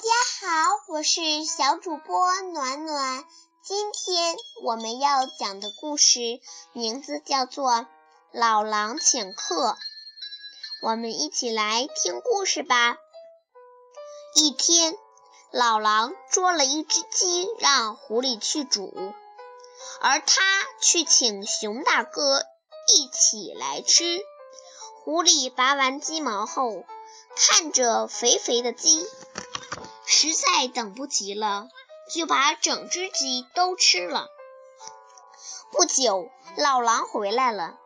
大家好，我是小主播暖暖。今天我们要讲的故事名字叫做《老狼请客》。我们一起来听故事吧。一天，老狼捉了一只鸡，让狐狸去煮，而他去请熊大哥一起来吃。狐狸拔完鸡毛后，看着肥肥的鸡。实在等不及了，就把整只鸡都吃了。不久，老狼回来了，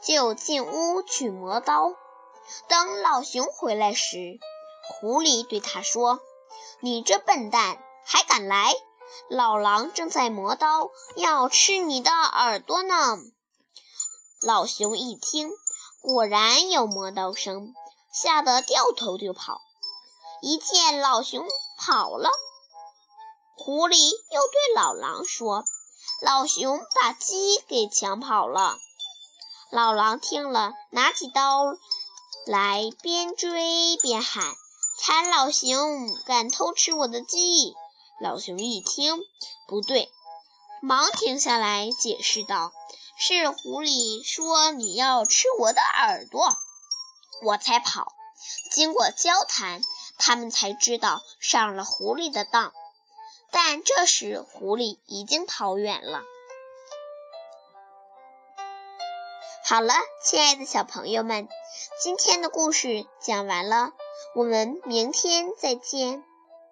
就进屋去磨刀。等老熊回来时，狐狸对他说：“你这笨蛋，还敢来！老狼正在磨刀，要吃你的耳朵呢。”老熊一听，果然有磨刀声，吓得掉头就跑。一见老熊，跑了，狐狸又对老狼说：“老熊把鸡给抢跑了。”老狼听了，拿起刀来，边追边喊：“馋老熊，敢偷吃我的鸡！”老熊一听不对，忙停下来解释道：“是狐狸说你要吃我的耳朵，我才跑。”经过交谈。他们才知道上了狐狸的当，但这时狐狸已经跑远了。好了，亲爱的小朋友们，今天的故事讲完了，我们明天再见。